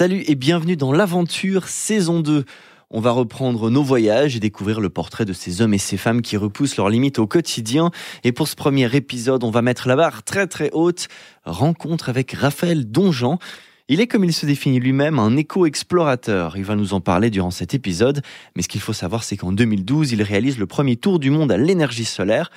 Salut et bienvenue dans l'aventure saison 2. On va reprendre nos voyages et découvrir le portrait de ces hommes et ces femmes qui repoussent leurs limites au quotidien. Et pour ce premier épisode, on va mettre la barre très très haute. Rencontre avec Raphaël Donjean. Il est, comme il se définit lui-même, un éco-explorateur. Il va nous en parler durant cet épisode. Mais ce qu'il faut savoir, c'est qu'en 2012, il réalise le premier tour du monde à l'énergie solaire.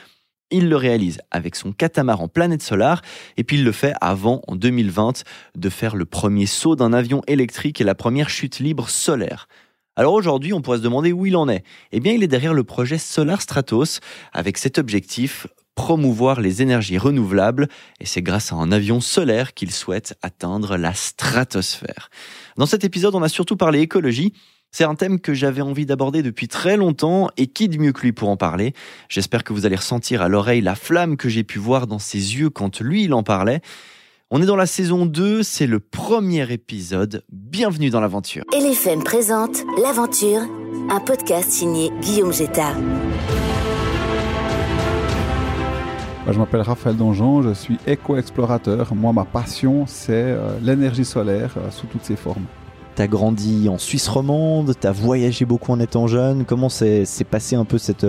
Il le réalise avec son catamaran Planète Solar et puis il le fait avant, en 2020, de faire le premier saut d'un avion électrique et la première chute libre solaire. Alors aujourd'hui, on pourrait se demander où il en est. Eh bien, il est derrière le projet Solar Stratos avec cet objectif promouvoir les énergies renouvelables et c'est grâce à un avion solaire qu'il souhaite atteindre la stratosphère. Dans cet épisode, on a surtout parlé écologie c'est un thème que j'avais envie d'aborder depuis très longtemps et qui de mieux que lui pour en parler J'espère que vous allez ressentir à l'oreille la flamme que j'ai pu voir dans ses yeux quand lui il en parlait. On est dans la saison 2, c'est le premier épisode. Bienvenue dans l'aventure. LFM présente L'aventure, un podcast signé Guillaume Jetta. Je m'appelle Raphaël Donjon, je suis éco-explorateur. Moi, ma passion, c'est euh, l'énergie solaire euh, sous toutes ses formes. T'as grandi en Suisse romande, t'as voyagé beaucoup en étant jeune. Comment s'est passé un peu cette,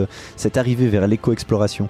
arrivée vers l'éco-exploration?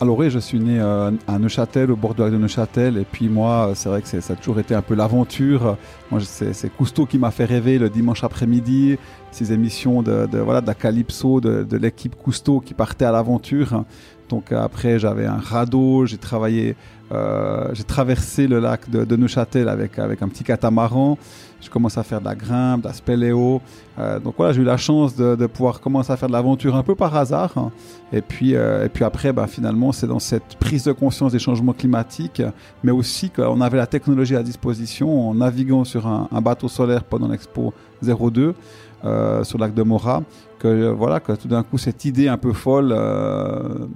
Alors oui, je suis né euh, à Neuchâtel, au bord de Neuchâtel, et puis moi, c'est vrai que ça a toujours été un peu l'aventure. Moi, c'est Cousteau qui m'a fait rêver le dimanche après-midi, ces émissions de, voilà, la Calypso, de, l'équipe Cousteau qui partait à l'aventure. Donc après, j'avais un radeau, j'ai travaillé, euh, j'ai traversé le lac de, Neuchâtel avec, avec un petit catamaran. Je commence à faire de la grimpe, de la spéléo. Euh, donc voilà, j'ai eu la chance de, de, pouvoir commencer à faire de l'aventure un peu par hasard. Et puis, euh, et puis après, bah, finalement, c'est dans cette prise de conscience des changements climatiques, mais aussi qu'on avait la technologie à disposition en naviguant sur un bateau solaire pendant l'Expo 02 euh, sur le lac de Mora, que voilà, que tout d'un coup cette idée un peu folle euh,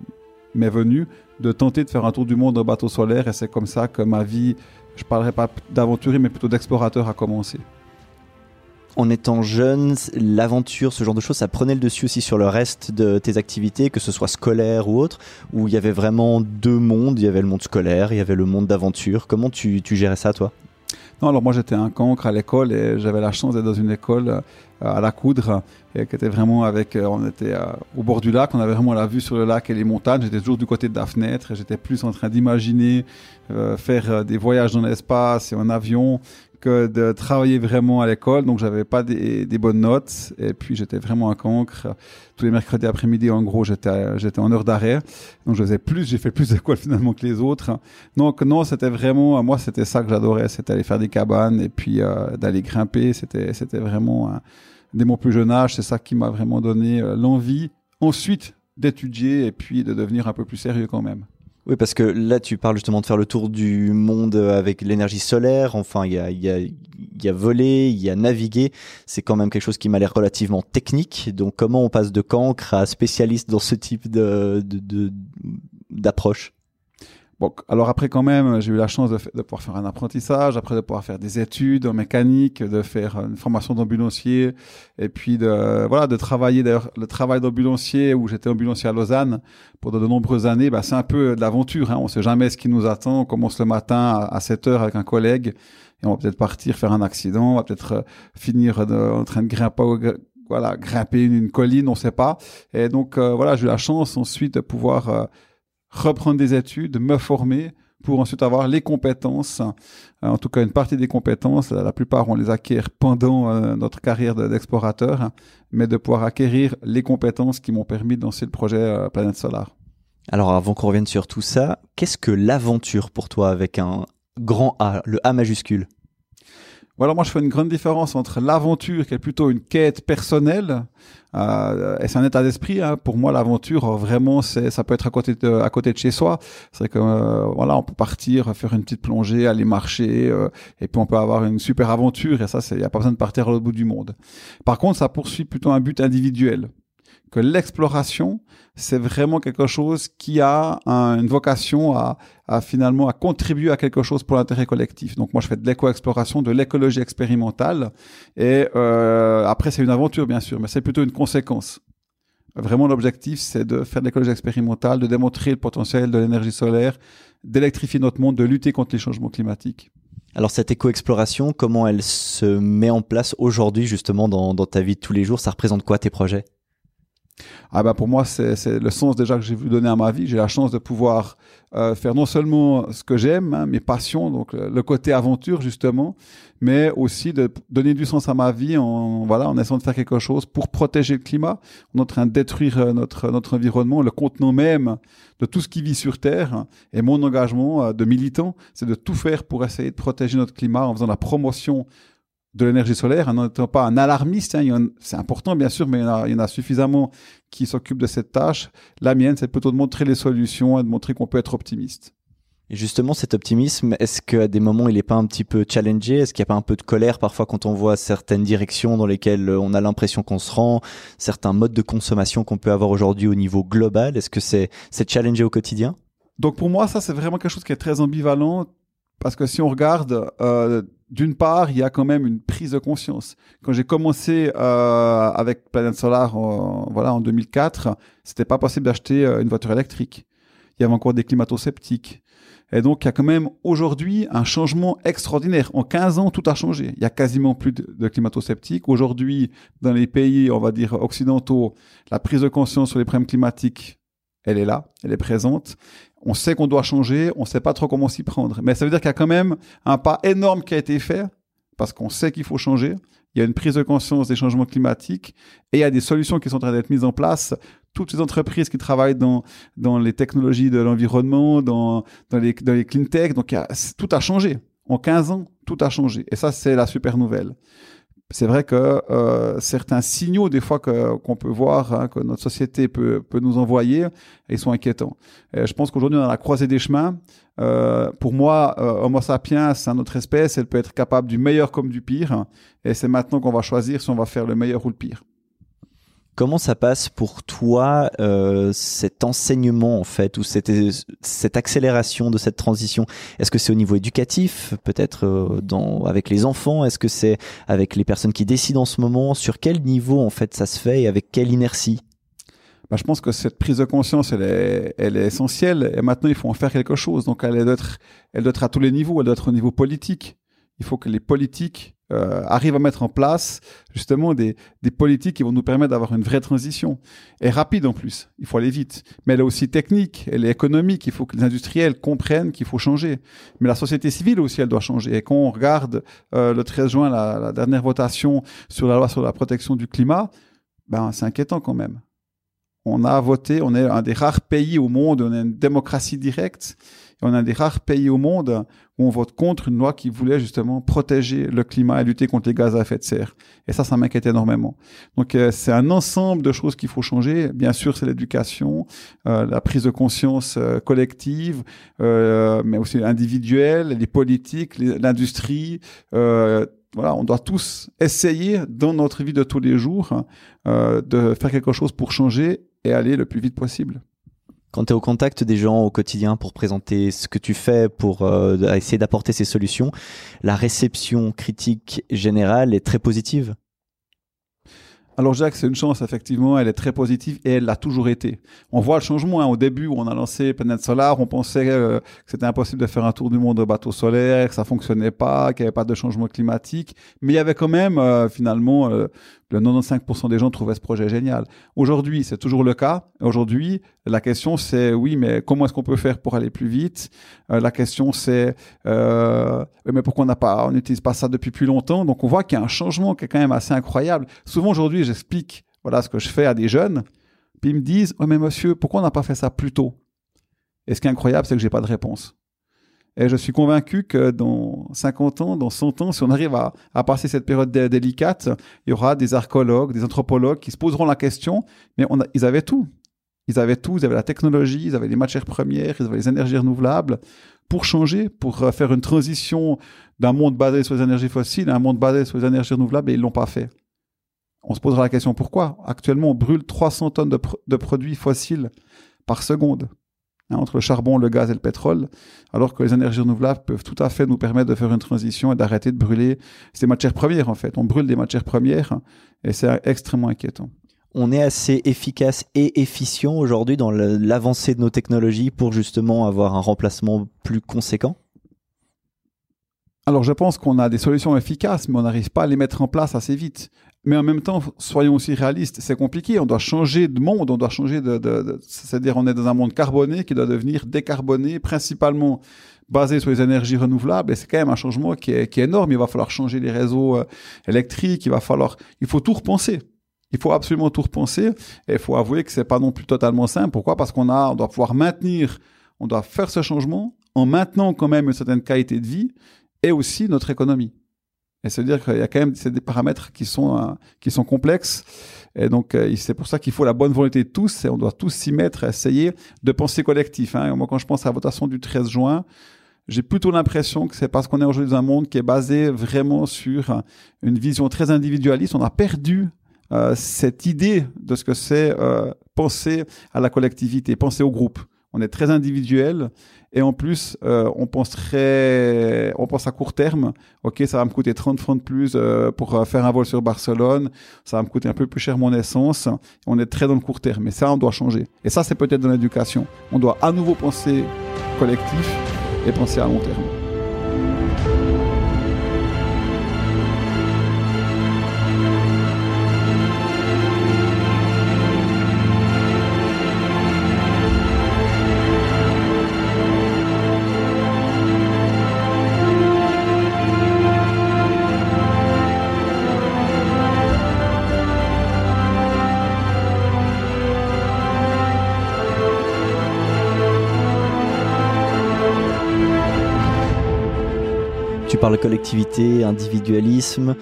m'est venue de tenter de faire un tour du monde en bateau solaire et c'est comme ça que ma vie, je parlerai pas d'aventurier mais plutôt d'explorateur a commencé. En étant jeune, l'aventure, ce genre de choses, ça prenait le dessus aussi sur le reste de tes activités, que ce soit scolaire ou autre, où il y avait vraiment deux mondes, il y avait le monde scolaire, il y avait le monde d'aventure. Comment tu, tu gérais ça, toi? Non, alors moi j'étais un cancre à l'école et j'avais la chance d'être dans une école euh, à la Coudre et qui était vraiment avec, euh, on était euh, au bord du lac, on avait vraiment la vue sur le lac et les montagnes. J'étais toujours du côté de la fenêtre. Et j'étais plus en train d'imaginer faire des voyages dans l'espace et en avion que de travailler vraiment à l'école. Donc, j'avais pas des, bonnes notes. Et puis, j'étais vraiment un cancre. Tous les mercredis après-midi, en gros, j'étais, en heure d'arrêt. Donc, je faisais plus, j'ai fait plus d'école finalement que les autres. Donc, non, c'était vraiment, moi, c'était ça que j'adorais. C'était aller faire des cabanes et puis euh, d'aller grimper. C'était, c'était vraiment, dès mon plus jeune âge, c'est ça qui m'a vraiment donné euh, l'envie ensuite d'étudier et puis de devenir un peu plus sérieux quand même. Oui, parce que là, tu parles justement de faire le tour du monde avec l'énergie solaire. Enfin, il y a, y, voler, il y a naviguer. C'est quand même quelque chose qui m'a l'air relativement technique. Donc, comment on passe de cancre à spécialiste dans ce type de d'approche? Bon, alors après quand même, j'ai eu la chance de, pouvoir faire un apprentissage, après de pouvoir faire des études en mécanique, de faire une formation d'ambulancier, et puis de voilà de travailler d'ailleurs le travail d'ambulancier où j'étais ambulancier à Lausanne pour de, nombreuses années. Bah, c'est un peu de l'aventure. Hein. On sait jamais ce qui nous attend. On commence le matin à, 7 heures avec un collègue et on va peut-être partir faire un accident, on va peut-être euh, finir en train de grimper voilà, grimper une, colline, on sait pas. Et donc euh, voilà, j'ai eu la chance ensuite de pouvoir euh, reprendre des études, me former pour ensuite avoir les compétences, euh, en tout cas une partie des compétences, la plupart on les acquiert pendant euh, notre carrière d'explorateur, mais de pouvoir acquérir les compétences qui m'ont permis de lancer le projet euh, Planète Solar. Alors avant qu'on revienne sur tout ça, qu'est-ce que l'aventure pour toi avec un grand A, le A majuscule? Moi je fais une grande différence entre l'aventure qui est plutôt une quête personnelle euh, et c'est un état d'esprit. Hein. Pour moi, l'aventure vraiment, c'est ça peut être à côté de à côté de chez soi. C'est que euh, voilà, on peut partir, faire une petite plongée, aller marcher, euh, et puis on peut avoir une super aventure. Et ça, il n'y a pas besoin de partir à l'autre bout du monde. Par contre, ça poursuit plutôt un but individuel que l'exploration, c'est vraiment quelque chose qui a une vocation à, finalement à contribuer à quelque chose pour l'intérêt collectif. Donc moi, je fais de l'éco-exploration, de l'écologie expérimentale, et euh, après c'est une aventure bien sûr, mais c'est plutôt une conséquence. Vraiment, l'objectif, c'est de faire de l'écologie expérimentale, de démontrer le potentiel de l'énergie solaire, d'électrifier notre monde, de lutter contre les changements climatiques. Alors cette éco-exploration, comment elle se met en place aujourd'hui justement dans, dans ta vie de tous les jours? Ça représente quoi tes projets? Ah bah pour moi, c'est le sens déjà que j'ai voulu donner à ma vie. J'ai la chance de pouvoir euh, faire non seulement ce que j'aime, hein, mes passions, donc le, côté aventure justement, mais aussi de donner du sens à ma vie en voilà en essayant de faire quelque chose pour protéger le climat. On est en train de détruire euh, notre notre environnement, le contenant même de tout ce qui vit sur Terre. Et mon engagement euh, de militant, c'est de tout faire pour essayer de protéger notre climat en faisant la promotion de l'énergie solaire, en n'étant pas un alarmiste. Hein, c'est important, bien sûr, mais il y, en a, suffisamment qui s'occupent de cette tâche. La mienne, c'est plutôt de montrer les solutions et de montrer qu'on peut être optimiste. Et justement, cet optimisme, est-ce qu'à des moments, il n'est pas un petit peu challengé? Est-ce qu'il n'y a pas un peu de colère parfois quand on voit certaines directions dans lesquelles on a l'impression qu'on se rend, certains modes de consommation qu'on peut avoir aujourd'hui au niveau global? Est-ce que c'est challengé au quotidien? Donc pour moi, ça, c'est vraiment quelque chose qui est très ambivalent parce que si on regarde, euh, d'une part, il y a quand même une prise de conscience. Quand j'ai commencé euh, avec Planète Solar, voilà, en 2004, c'était pas possible d'acheter euh, une voiture électrique. Il y avait encore des climato-sceptiques. Et donc, il y a quand même aujourd'hui un changement extraordinaire. En 15 ans, tout a changé. Il y a quasiment plus de, de climato-sceptiques. Aujourd'hui, dans les pays, on va dire, occidentaux, la prise de conscience sur les problèmes climatiques, elle est là, elle est présente on sait qu'on doit changer, on sait pas trop comment s'y prendre. Mais ça veut dire qu'il y a quand même un pas énorme qui a été fait, parce qu'on sait qu'il faut changer. Il y a une prise de conscience des changements climatiques et il y a des solutions qui sont en train d'être mises en place. Toutes les entreprises qui travaillent dans, dans les technologies de l'environnement, dans, dans, les, dans les clean tech, donc tout a changé. En 15 ans, tout a changé. Et ça, c'est la super nouvelle c'est vrai que euh, certains signaux des fois qu'on peut voir hein, que notre société peut, peut nous envoyer ils sont inquiétants. Et je pense qu'aujourd'hui on a la croisée des chemins. Euh, pour moi, euh, Homo sapiens, c'est notre espèce, elle peut être capable du meilleur comme du pire, et c'est maintenant qu'on va choisir si on va faire le meilleur ou le pire. Comment ça passe pour toi euh, cet enseignement en fait ou cette, cette accélération de cette transition? Est-ce que c'est au niveau éducatif, peut-être euh, avec les enfants? Est-ce que c'est avec les personnes qui décident en ce moment? Sur quel niveau en fait ça se fait et avec quelle inertie? Bah, je pense que cette prise de conscience, elle est, elle est essentielle. Et maintenant, il faut en faire quelque chose. Donc, elle doit être, elle doit être à tous les niveaux. Elle doit être au niveau politique. Il faut que les politiques euh, arrive à mettre en place justement des, des politiques qui vont nous permettre d'avoir une vraie transition. Et rapide en plus, il faut aller vite. Mais elle est aussi technique, elle est économique, il faut que les industriels comprennent qu'il faut changer. Mais la société civile aussi, elle doit changer. Et quand on regarde euh, le 13 juin, la, la, dernière votation sur la loi sur la protection du climat, ben, c'est inquiétant quand même. On a voté, on est un des rares pays au monde, on a une démocratie directe on a des rares pays au monde où on vote contre une loi qui voulait justement protéger le climat et lutter contre les gaz à effet de serre. Et ça, ça m'inquiète énormément. Donc euh, c'est un ensemble de choses qu'il faut changer. Bien sûr, c'est l'éducation, euh, la prise de conscience euh, collective, mais aussi individuelle, les politiques, l'industrie. voilà, on doit tous essayer dans notre vie de tous les jours de faire quelque chose pour changer et aller le plus vite possible. Quand tu es au contact des gens au quotidien pour présenter ce que tu fais, pour euh, essayer d'apporter ces solutions, la réception critique générale est très positive alors Jacques, c'est une chance, effectivement, elle est très positive et elle l'a toujours été. On voit le changement. Hein. Au début, où on a lancé Planète Solar, on pensait euh, que c'était impossible de faire un tour du monde au bateau solaire, que ça fonctionnait pas, qu'il n'y avait pas de changement climatique. Mais il y avait quand même, euh, finalement, le 95% des gens trouvaient ce projet génial. Aujourd'hui, c'est toujours le cas. Aujourd'hui, la question c'est oui, mais comment est-ce qu'on peut faire pour aller plus vite? Euh, La question c'est euh, mais pourquoi on n'a pas, n'utilise pas ça depuis plus longtemps? Donc on voit qu'il y a un changement qui est quand même assez incroyable. Souvent aujourd'hui, j'explique voilà ce que je fais à des jeunes, puis ils me disent mais monsieur, pourquoi on n'a pas fait ça plus tôt? Et ce qui est incroyable, c'est que j'ai pas de réponse. Et je suis convaincu que dans 50 ans, dans 100 ans, si on arrive à, passer cette période délicate, il y aura des archéologues, des anthropologues qui se poseront la question, mais ils avaient tout. Ils avaient tout, ils avaient la technologie, ils avaient les matières premières, ils avaient les énergies renouvelables pour changer, pour euh, faire une transition d'un monde basé sur les énergies fossiles à un monde basé sur les énergies renouvelables et ils l'ont pas fait. On se posera la question pourquoi? Actuellement, on brûle 300 tonnes de produits fossiles par seconde. Hein, entre le charbon, le gaz et le pétrole, alors que les énergies renouvelables peuvent tout à fait nous permettre de faire une transition et d'arrêter de brûler ces matières premières en fait. On brûle des matières premières et c'est extrêmement inquiétant. On est assez efficace et efficient aujourd'hui dans l'avancée de nos technologies pour justement avoir un remplacement plus conséquent? Alors je pense qu'on a des solutions efficaces, mais on n'arrive pas à les mettre en place assez vite. Mais en même temps, soyons aussi réalistes, c'est compliqué. On doit changer de monde, on doit changer de, c'est-à-dire on est dans un monde carboné qui doit devenir décarboné, principalement basé sur les énergies renouvelables. Et c'est quand même un changement qui est, énorme. Il va falloir changer les réseaux euh, électriques. Il va falloir, il faut tout repenser. Il faut absolument tout repenser. Et il faut avouer que c'est pas non plus totalement simple. Pourquoi? Parce qu'on on doit pouvoir maintenir, on doit faire ce changement en maintenant quand même une certaine qualité de vie et aussi notre économie. Et c'est-à-dire qu'il y a quand même des paramètres qui sont, euh, qui sont complexes. Et donc, euh, c'est pour ça qu'il faut la bonne volonté de tous et on doit tous s'y mettre, essayer de penser collectif. Hein. moi, quand je pense à la votation du 13 juin, j'ai plutôt l'impression que c'est parce qu'on est aujourd'hui dans un monde qui est basé vraiment sur une vision très individualiste. On a perdu euh, cette idée de ce que c'est penser à la collectivité, penser au groupe on est très individuel et en plus euh, on pense on pense à court terme. Ok ça va me coûter 30 francs de plus euh, pour euh, faire un vol sur Barcelone. Ça va me coûter un peu plus cher mon essence. On est très dans le court terme. Mais ça on doit changer. Et ça c'est peut-être dans l'éducation. On doit à nouveau penser collectif et penser à long terme parle collectivité, individualisme.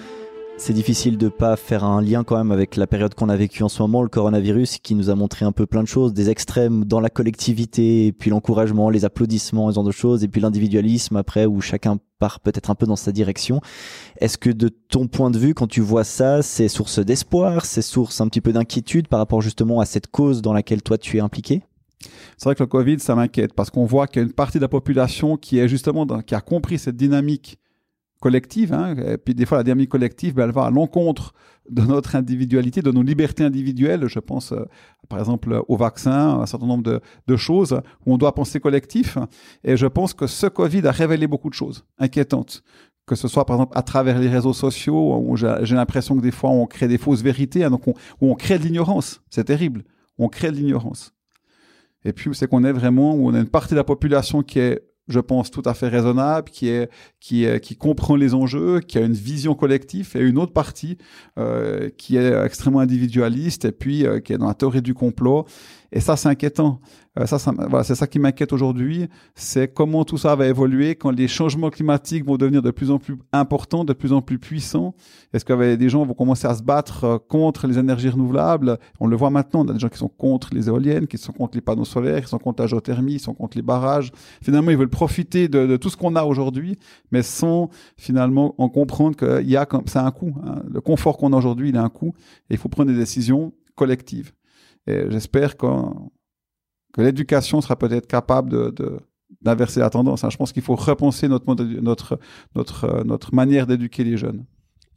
C'est difficile de pas faire un lien quand même avec la période qu'on a vécue en ce moment, le coronavirus, qui nous a montré un peu plein de choses, des extrêmes dans la collectivité, puis l'encouragement, les applaudissements, ce genre de choses, et puis l'individualisme après, où chacun part peut-être un peu dans sa direction. Est-ce que de ton point de vue, quand tu vois ça, c'est source d'espoir, c'est source un petit peu d'inquiétude par rapport justement à cette cause dans laquelle toi tu es impliqué? C'est vrai que le Covid, ça m'inquiète parce qu'on voit qu'il y a une partie de la population qui est justement qui a compris cette dynamique collective. Hein, et puis des fois, la dynamique collective, ben, elle va à l'encontre de notre individualité, de nos libertés individuelles. Je pense, euh, par exemple, au vaccin, un certain nombre de, choses où on doit penser collectif. Et je pense que ce Covid a révélé beaucoup de choses inquiétantes. Que ce soit, par exemple, à travers les réseaux sociaux, où j'ai l'impression que des fois, on crée des fausses vérités, hein, donc on, où on crée de l'ignorance. C'est terrible. On crée de l'ignorance. Et puis, c'est qu'on est vraiment, où on a une partie de la population qui est je pense, tout à fait raisonnable, qui est qui est, qui comprend les enjeux, qui a une vision collective, et une autre partie euh, qui est extrêmement individualiste et puis euh, qui est dans la théorie du complot. Et ça, c'est inquiétant. Euh, ça, ça voilà, c'est ça qui m'inquiète aujourd'hui. C'est comment tout ça va évoluer quand les changements climatiques vont devenir de plus en plus importants, de plus en plus puissants. Est-ce que des gens vont commencer à se battre euh, contre les énergies renouvelables? On le voit maintenant. On a des gens qui sont contre les éoliennes, qui sont contre les panneaux solaires, qui sont contre la géothermie, qui sont contre les barrages. Finalement, ils veulent profiter de, de tout ce qu'on a aujourd'hui, mais sans finalement en comprendre qu'il y a comme ça un coût. Hein. Le confort qu'on a aujourd'hui, il a un coût, et il faut prendre des décisions collectives. Et j'espère que l'éducation sera peut-être capable de, d'inverser la tendance. Hein. Je pense qu'il faut repenser notre, notre, notre, notre manière d'éduquer les jeunes.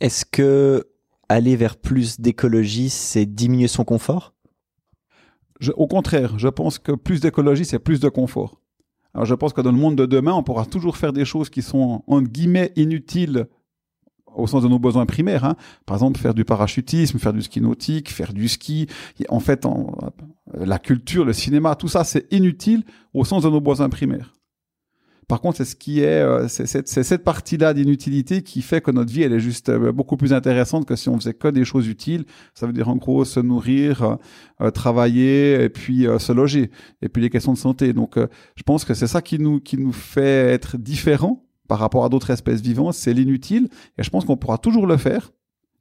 Est-ce que aller vers plus d'écologie, c'est diminuer son confort? Au contraire, je pense que plus d'écologie, c'est plus de confort. Alors je pense que dans le monde de demain, on pourra toujours faire des choses qui sont, entre guillemets, inutiles au sens de nos besoins primaires. Hein. Par exemple, faire du parachutisme, faire du ski nautique, faire du ski. En fait, en, la culture, le cinéma, tout ça, c'est inutile au sens de nos besoins primaires. Par contre, c'est ce qui est, euh, c'est cette partie-là d'inutilité qui fait que notre vie, elle est juste euh, beaucoup plus intéressante que si on faisait que des choses utiles. Ça veut dire en gros se nourrir, euh, travailler et puis se loger. Et puis les questions de santé. Donc, je pense que c'est ça qui nous qui nous fait être différents par rapport à d'autres espèces vivantes, c'est l'inutile. Et je pense qu'on pourra toujours le faire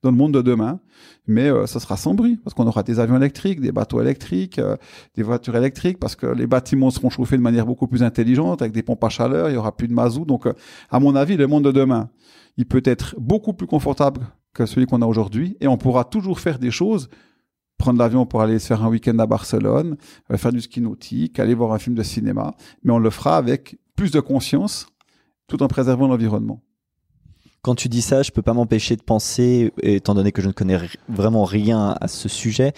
dans le monde de demain, mais euh, ça sera sans bruit, parce qu'on aura des avions électriques, des bateaux électriques, euh, des voitures électriques, parce que les bâtiments seront chauffés de manière beaucoup plus intelligente, avec des pompes à chaleur, il y aura plus de mazout. Donc, euh, à mon avis, le monde de demain, il peut être beaucoup plus confortable que celui qu'on a aujourd'hui, et on pourra toujours faire des choses, prendre l'avion pour aller se faire un week-end à Barcelone, faire du ski nautique, aller voir un film de cinéma, mais on le fera avec plus de conscience tout en préservant l'environnement. Quand tu dis ça, je peux pas m'empêcher de penser, étant donné que je ne connais vraiment rien à ce sujet,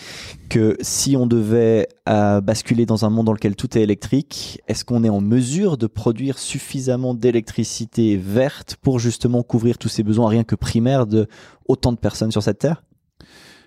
que si on devait euh, basculer dans un monde dans lequel tout est électrique, est-ce qu'on est en mesure de produire suffisamment d'électricité verte pour justement couvrir tous ces besoins rien que primaires de autant de personnes sur cette terre?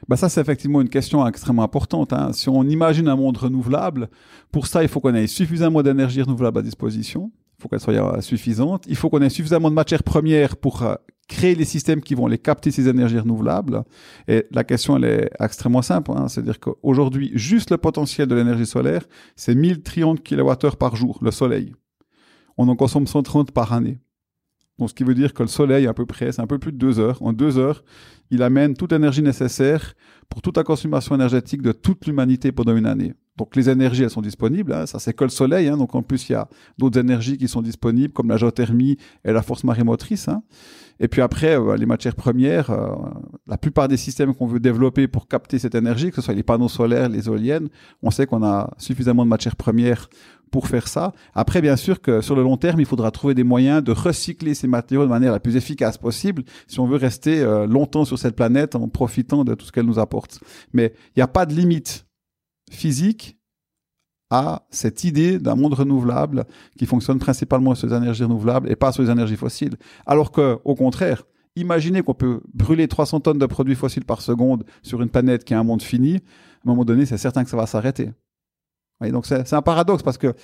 Bah ça, c'est effectivement une question extrêmement importante. Hein. Si on imagine un monde renouvelable, pour ça, il faut qu'on ait suffisamment d'énergie renouvelable à disposition. Il faut qu'elle soit euh, suffisante. Il faut qu'on ait suffisamment de matières premières pour euh, créer les systèmes qui vont les capter ces énergies renouvelables. Et la question, elle est extrêmement simple. Hein. C'est-à-dire qu'aujourd'hui, juste le potentiel de l'énergie solaire, c'est 1000 trillions de kilowattheures par jour, le soleil. On en consomme 130 par année. Donc, ce qui veut dire que le soleil, à peu près, c'est un peu plus de deux heures. En deux heures, il amène toute l'énergie nécessaire pour toute la consommation énergétique de toute l'humanité pendant une année. Donc les énergies, elles sont disponibles. Hein. Ça, c'est que le soleil. Hein. Donc en plus, il y a d'autres énergies qui sont disponibles, comme la géothermie et la force marémotrice. Hein. Et puis après, euh, les matières premières, euh, la plupart des systèmes qu'on veut développer pour capter cette énergie, que ce soit les panneaux solaires, les éoliennes, on sait qu'on a suffisamment de matières premières pour faire ça. Après, bien sûr que sur le long terme, il faudra trouver des moyens de recycler ces matériaux de manière la plus efficace possible si on veut rester euh, longtemps sur cette planète en profitant de tout ce qu'elle nous apporte. Mais il n'y a pas de limite physique à cette idée d'un monde renouvelable qui fonctionne principalement sur les énergies renouvelables et pas sur les énergies fossiles. Alors que, au contraire, imaginez qu'on peut brûler 300 tonnes de produits fossiles par seconde sur une planète qui a un monde fini. À un moment donné, c'est certain que ça va s'arrêter donc c'est un paradoxe parce que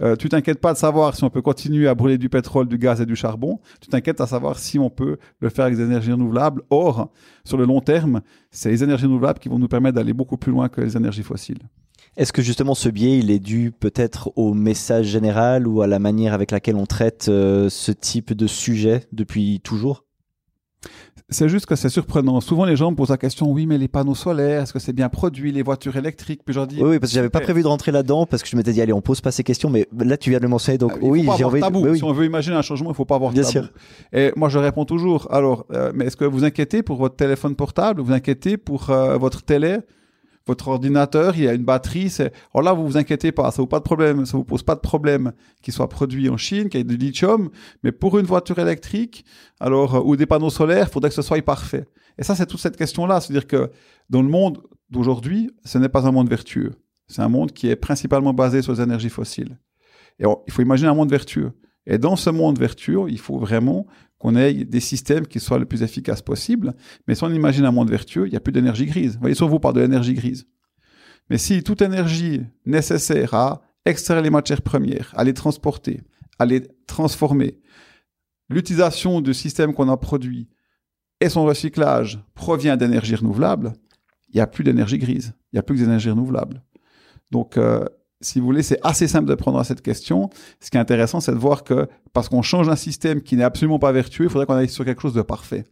euh, tu t'inquiètes pas de savoir si on peut continuer à brûler du pétrole, du gaz et du charbon. Tu t'inquiètes à savoir si on peut le faire avec des énergies renouvelables. Or, sur le long terme, c'est les énergies renouvelables qui vont nous permettre d'aller beaucoup plus loin que les énergies fossiles. Est-ce que justement ce biais, il est dû peut-être au message général ou à la manière avec laquelle on traite euh, ce type de sujet depuis toujours? C'est juste que c'est surprenant. Souvent, les gens me posent la question oui, mais les panneaux solaires, est-ce que c'est bien produit, les voitures électriques? Puis je dis oui, parce que j'avais pas prévu de rentrer là-dedans parce que je m'étais dit allez, on pose pas ces questions, mais là tu viens de le mentionner, donc ah, oui, j'ai envie. Tabou. Si on veut imaginer un changement, il faut pas avoir bien tabou. Sûr. Et moi, je réponds toujours. Alors, euh, mais est-ce que vous inquiétez pour votre téléphone portable? Vous inquiétez pour euh, votre télé? Votre ordinateur, il y a une batterie, c'est, alors là, vous vous inquiétez pas, ça vous pas de problème, ça vous pose pas de problème qu'il soit produit en Chine, qu'il y ait du lithium, mais pour une voiture électrique, alors, euh, ou des panneaux solaires, il faudrait que ce soit parfait. Et ça, c'est toute cette question-là, c'est-à-dire que dans le monde d'aujourd'hui, ce n'est pas un monde vertueux. C'est un monde qui est principalement basé sur les énergies fossiles. Et il faut imaginer un monde vertueux. Et dans ce monde vertueux, il faut vraiment qu'on ait des systèmes qui soient le plus efficaces possible. Mais si on imagine un monde vertueux, il n'y a plus d'énergie grise. Vous voyez, sur vous parle de l'énergie grise. Mais si toute énergie nécessaire à extraire les matières premières, à les transporter, à les transformer, l'utilisation du système qu'on a produit et son recyclage provient d'énergie renouvelable, il n'y a plus d'énergie grise, il n'y a plus que d'énergie renouvelable. Donc, euh, si vous voulez, c'est assez simple de prendre à cette question. Ce qui est intéressant, c'est de voir que parce qu'on change un système qui n'est absolument pas vertueux, il faudrait qu'on aille sur quelque chose de parfait.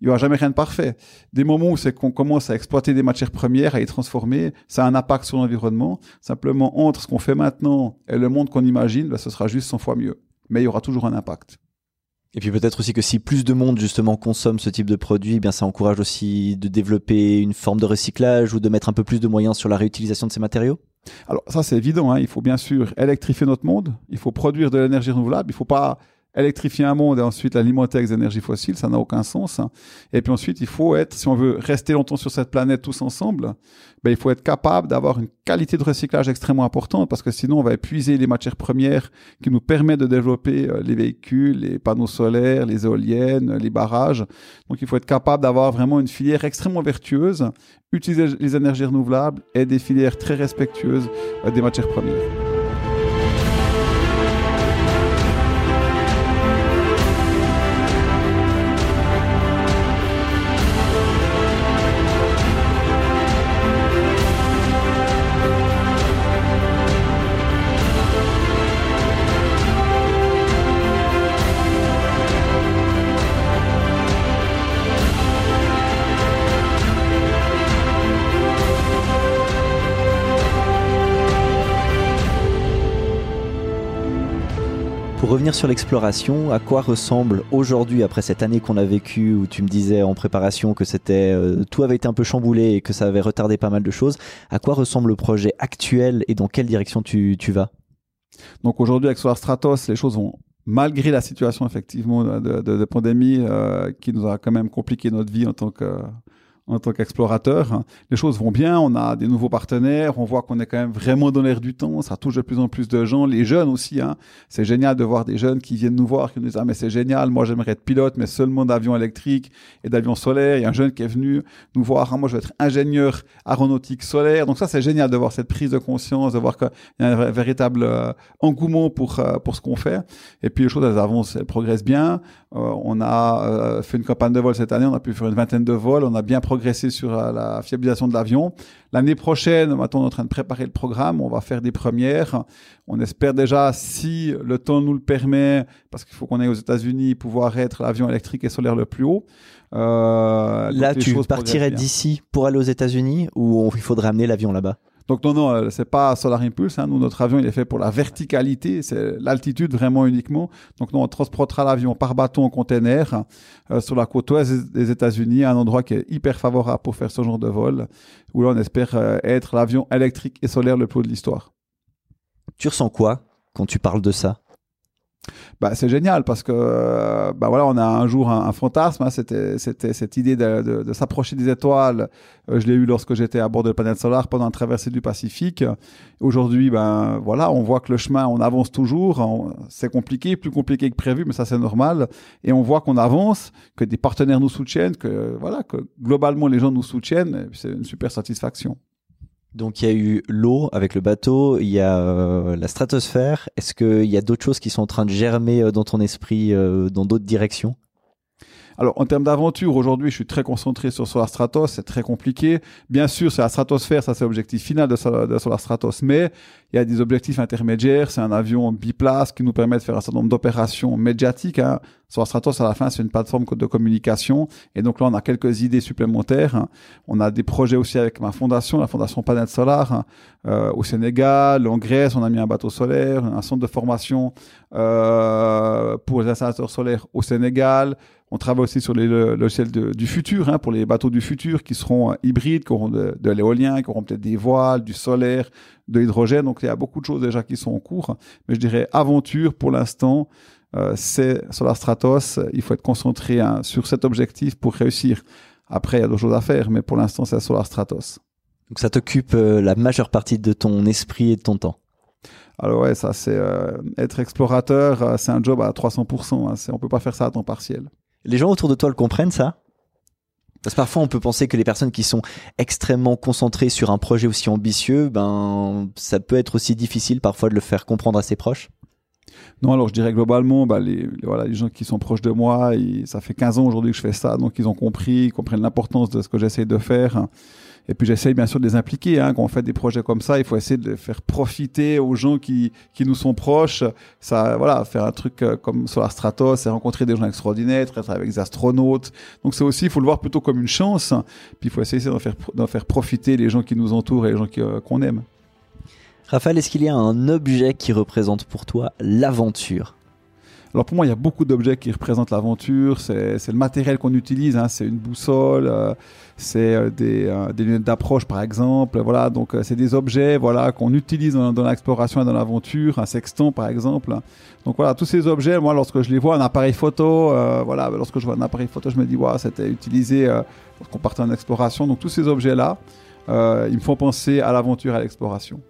Il n'y aura jamais rien de parfait. Des moments où c'est qu'on commence à exploiter des matières premières, à les transformer, ça a un impact sur l'environnement. Simplement, entre ce qu'on fait maintenant et le monde qu'on imagine, ben, ce sera juste 100 fois mieux. Mais il y aura toujours un impact. Et puis peut-être aussi que si plus de monde justement consomme ce type de produit, bien ça encourage aussi de développer une forme de recyclage ou de mettre un peu plus de moyens sur la réutilisation de ces matériaux? Alors ça c'est évident, hein. il faut bien sûr électrifier notre monde, il faut produire de l'énergie renouvelable, il ne faut pas électrifier un monde et ensuite l'alimenter avec des énergies fossiles, ça n'a aucun sens. Et puis ensuite, il faut être, si on veut rester longtemps sur cette planète tous ensemble, ben, il faut être capable d'avoir une qualité de recyclage extrêmement importante parce que sinon on va épuiser les matières premières qui nous permettent de développer euh, les véhicules, les panneaux solaires, les éoliennes, les barrages. Donc il faut être capable d'avoir vraiment une filière extrêmement vertueuse, utiliser les énergies renouvelables et des filières très respectueuses euh, des matières premières. Revenir sur l'exploration, à quoi ressemble aujourd'hui, après cette année qu'on a vécue, où tu me disais en préparation que c'était euh, tout avait été un peu chamboulé et que ça avait retardé pas mal de choses, à quoi ressemble le projet actuel et dans quelle direction tu, vas? Donc aujourd'hui avec Solar Stratos, les choses vont malgré la situation effectivement de, de pandémie qui nous a quand même compliqué notre vie en tant que en tant qu'explorateur. Les choses vont bien, on a des nouveaux partenaires, on voit qu'on est quand même vraiment dans l'air du temps, ça touche de plus en plus de gens, les jeunes aussi. Hein. C'est génial de voir des jeunes qui viennent nous voir, qui nous disent Ah, mais c'est génial, moi j'aimerais être pilote, mais seulement d'avions électriques et d'avions solaires. Il y a un jeune qui est venu nous voir Ah, moi je veux être ingénieur aéronautique solaire. Donc, ça, c'est génial de voir cette prise de conscience, de voir qu'il y a un véritable euh, engouement pour, euh, pour ce qu'on fait. Et puis, les choses, elles avancent, elles progressent bien. Euh, on a fait une campagne de vol cette année, on a pu faire une vingtaine de vols, on a bien progresser sur la fiabilisation de l'avion. L'année prochaine, maintenant, on est en train de préparer le programme. On va faire des premières. On espère déjà, si le temps nous le permet, parce qu'il faut qu'on aille aux États-Unis, pouvoir être l'avion électrique et solaire le plus haut. Euh, Là, tu partirais d'ici pour aller aux États-Unis ou il faudrait amener l'avion là-bas? Donc non, non, euh, c'est pas Solar Impulse. Hein. Nous, notre avion, il est fait pour la verticalité, c'est l'altitude vraiment uniquement. Donc nous, on transportera l'avion par bateau en container euh, sur la côte ouest des États-Unis, un endroit qui est hyper favorable pour faire ce genre de vol, où là, on espère euh, être l'avion électrique et solaire le plus haut de l'histoire. Tu ressens quoi quand tu parles de ça? Bah, c'est génial parce que euh, bah voilà, on a un jour un, fantasme. Hein, c'était, cette idée de, de, s'approcher des étoiles. Euh, je l'ai eu lorsque j'étais à bord de la planète solaire pendant la traversée du Pacifique. Aujourd'hui, ben voilà, on voit que le chemin, on avance toujours. c'est compliqué, plus compliqué que prévu, mais ça c'est normal. Et on voit qu'on avance, que des partenaires nous soutiennent, que voilà, que globalement les gens nous soutiennent. C'est une super satisfaction. Donc il y a eu l'eau avec le bateau, il y a euh, la stratosphère. Est-ce qu'il y a d'autres choses qui sont en train de germer euh, dans ton esprit euh, dans d'autres directions? Alors, en termes d'aventure, aujourd'hui, je suis très concentré sur Solar Stratos. C'est très compliqué. Bien sûr, c'est la stratosphère. Ça, c'est l'objectif final de, Solar Stratos. Mais il y a des objectifs intermédiaires. C'est un avion biplace qui nous permet de faire un certain nombre d'opérations médiatiques. Hein. Solar Stratos, à la fin, c'est une plateforme de communication. Et donc là, on a quelques idées supplémentaires. On a des projets aussi avec ma fondation, la fondation Panel Solar, euh, au Sénégal, en Grèce. On a mis un bateau solaire, un centre de formation euh, pour les installateurs solaires au Sénégal. On travaille aussi sur les logiciels du futur, hein, pour les bateaux du futur qui seront euh, hybrides, qui auront de, l'éolien, qui auront peut-être des voiles, du solaire, de l'hydrogène. Donc il y a beaucoup de choses déjà qui sont en cours. Mais je dirais aventure pour l'instant, euh, c'est Solar Stratos. Il faut être concentré hein, sur cet objectif pour réussir. Après, il y a d'autres choses à faire, mais pour l'instant, c'est Solar Stratos. Donc ça t'occupe euh, la majeure partie de ton esprit et de ton temps. Alors ouais, ça c'est être explorateur, c'est un job à 300%. Hein, on peut pas faire ça à temps partiel. Les gens autour de toi le comprennent ça? Parce que parfois on peut penser que les personnes qui sont extrêmement concentrées sur un projet aussi ambitieux, ben ça peut être aussi difficile parfois de le faire comprendre à ses proches. Non, alors je dirais globalement, bah, les, voilà, les gens qui sont proches de moi, ça fait 15 ans aujourd'hui que je fais ça, donc ils ont compris, ils comprennent l'importance de ce que j'essaie de faire. Et puis j'essaye bien sûr de les impliquer. Hein. Quand on fait des projets comme ça, il faut essayer de faire profiter aux gens qui, qui nous sont proches. Ça, voilà, faire un truc euh, comme Solar Stratos, c'est rencontrer des gens extraordinaires, être avec des astronautes. Donc c'est aussi, il faut le voir plutôt comme une chance. Puis il faut essayer d'en faire, d'en faire profiter les gens qui nous entourent et les gens euh, qu'on aime. Raphaël, est-ce qu'il y a un objet qui représente pour toi l'aventure? Alors pour moi, il y a beaucoup d'objets qui représentent l'aventure. C'est le matériel qu'on utilise. Hein. C'est une boussole, euh, c'est euh, des, euh, des, lunettes d'approche par exemple. Voilà, donc c'est des objets voilà qu'on utilise dans, l'exploration et dans l'aventure. Un sextant par exemple. Donc voilà, tous ces objets, moi lorsque je les vois, un appareil photo, voilà, lorsque je vois un appareil photo, je me dis waouh, c'était utilisé lorsqu'on partait en exploration. Donc tous ces objets là, ils me font penser à l'aventure et à l'exploration.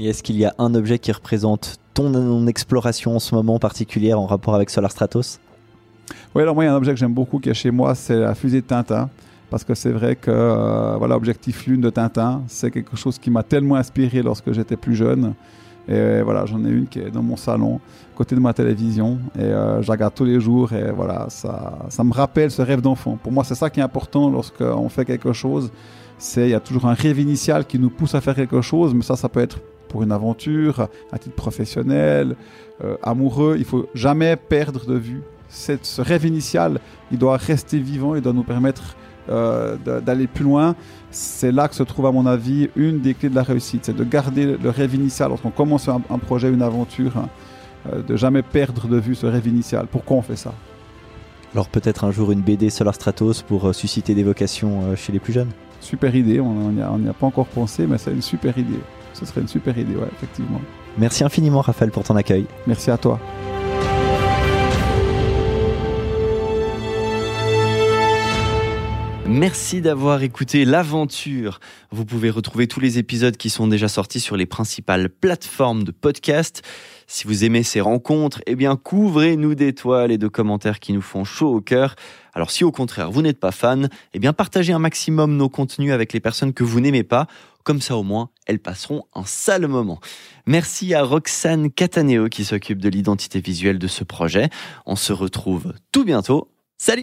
Et est-ce qu'il y a un objet qui représente ton exploration en ce moment particulière en rapport avec Solar Stratos? Oui, alors moi, il y a un objet que j'aime beaucoup qui est chez moi, c'est la fusée de Tintin. Parce que c'est vrai que euh, voilà, Objectif Lune de Tintin, c'est quelque chose qui m'a tellement inspiré lorsque j'étais plus jeune. Et voilà, j'en ai une qui est dans mon salon, côté de ma télévision. Et euh, tous les jours. Et voilà, ça, ça me rappelle ce rêve d'enfant. Pour moi, c'est ça qui est important lorsqu'on fait quelque chose. C'est il y a toujours un rêve initial qui nous pousse à faire quelque chose. Mais ça, ça peut être pour une aventure, à titre professionnel, euh, amoureux. Il faut jamais perdre de vue cette, ce rêve initial. Il doit rester vivant, il doit nous permettre euh, d'aller plus loin. C'est là que se trouve, à mon avis, une des clés de la réussite. C'est de garder le rêve initial lorsqu'on commence un, projet, une aventure, hein, euh, de jamais perdre de vue ce rêve initial. Pourquoi on fait ça? Alors peut-être un jour une BD Solar Stratos pour susciter des vocations chez les plus jeunes Super idée, on n'y a, a, pas encore pensé, mais c'est une super idée. Ce serait une super idée, ouais, effectivement. Merci infiniment, Raphaël, pour ton accueil. Merci à toi. Merci d'avoir écouté l'aventure. Vous pouvez retrouver tous les épisodes qui sont déjà sortis sur les principales plateformes de podcast. Si vous aimez ces rencontres, eh bien couvrez-nous d'étoiles et de commentaires qui nous font chaud au cœur. Alors si au contraire vous n'êtes pas fan, eh bien partagez un maximum nos contenus avec les personnes que vous n'aimez pas comme ça au moins, elles passeront un sale moment. Merci à Roxane Cataneo qui s'occupe de l'identité visuelle de ce projet. On se retrouve tout bientôt